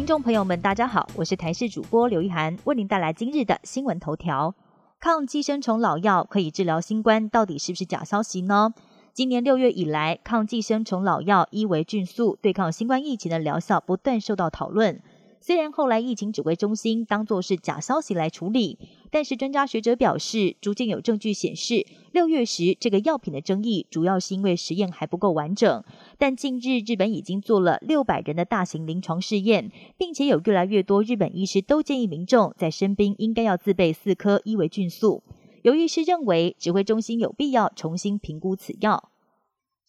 听众朋友们，大家好，我是台视主播刘一涵，为您带来今日的新闻头条。抗寄生虫老药可以治疗新冠，到底是不是假消息呢？今年六月以来，抗寄生虫老药伊维菌素对抗新冠疫情的疗效不断受到讨论。虽然后来疫情指挥中心当作是假消息来处理，但是专家学者表示，逐渐有证据显示，六月时这个药品的争议主要是因为实验还不够完整。但近日日本已经做了六百人的大型临床试验，并且有越来越多日本医师都建议民众在生病应该要自备四颗伊维菌素。有医师认为，指挥中心有必要重新评估此药。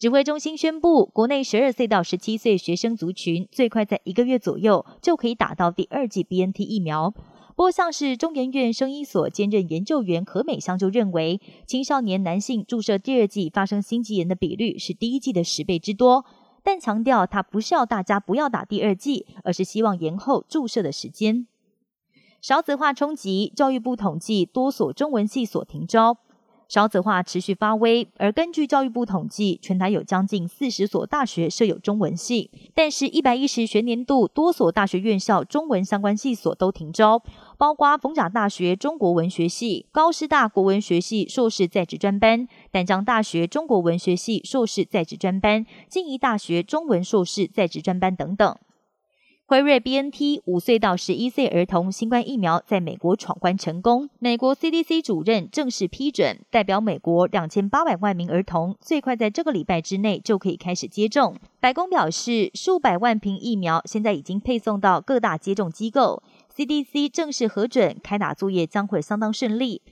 指挥中心宣布，国内十二岁到十七岁学生族群最快在一个月左右就可以打到第二剂 BNT 疫苗。不过，像是中研院生医所兼任研究员何美香就认为，青少年男性注射第二剂发生心肌炎的比率是第一剂的十倍之多，但强调他不是要大家不要打第二剂，而是希望延后注射的时间。少子化冲击，教育部统计多所中文系所停招。少子化持续发威，而根据教育部统计，全台有将近四十所大学设有中文系，但是一百一十学年度多所大学院校中文相关系所都停招，包括逢甲大学中国文学系、高师大国文学系硕士在职专班、淡江大学中国文学系硕士在职专班、静宜大学中文硕士在职专班等等。辉瑞 BNT 五岁到十一岁儿童新冠疫苗在美国闯关成功，美国 CDC 主任正式批准，代表美国两千八百万名儿童最快在这个礼拜之内就可以开始接种。白宫表示，数百万瓶疫苗现在已经配送到各大接种机构，CDC 正式核准开打作业将会相当顺利。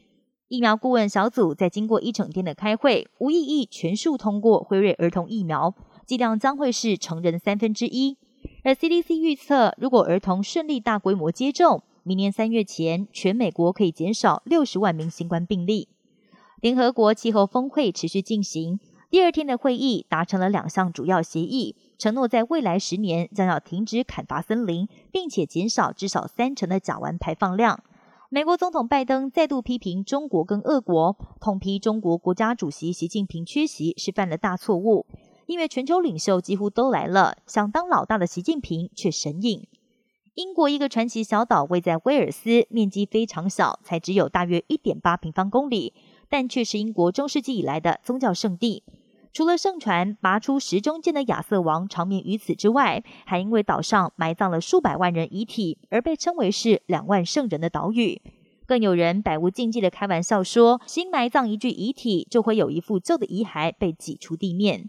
疫苗顾问小组在经过一整天的开会，无异议全数通过辉瑞儿童疫苗，剂量将会是成人三分之一。而 CDC 预测，如果儿童顺利大规模接种，明年三月前，全美国可以减少六十万名新冠病例。联合国气候峰会持续进行，第二天的会议达成了两项主要协议，承诺在未来十年将要停止砍伐森林，并且减少至少三成的甲烷排放量。美国总统拜登再度批评中国跟俄国，痛批中国国家主席习近平缺席是犯了大错误。因为全球领袖几乎都来了，想当老大的习近平却神隐。英国一个传奇小岛位在威尔斯，面积非常小，才只有大约一点八平方公里，但却是英国中世纪以来的宗教圣地。除了盛传拔出时中剑的亚瑟王长眠于此之外，还因为岛上埋葬了数百万人遗体，而被称为是两万圣人的岛屿。更有人百无禁忌的开玩笑说，新埋葬一具遗体，就会有一副旧的遗骸被挤出地面。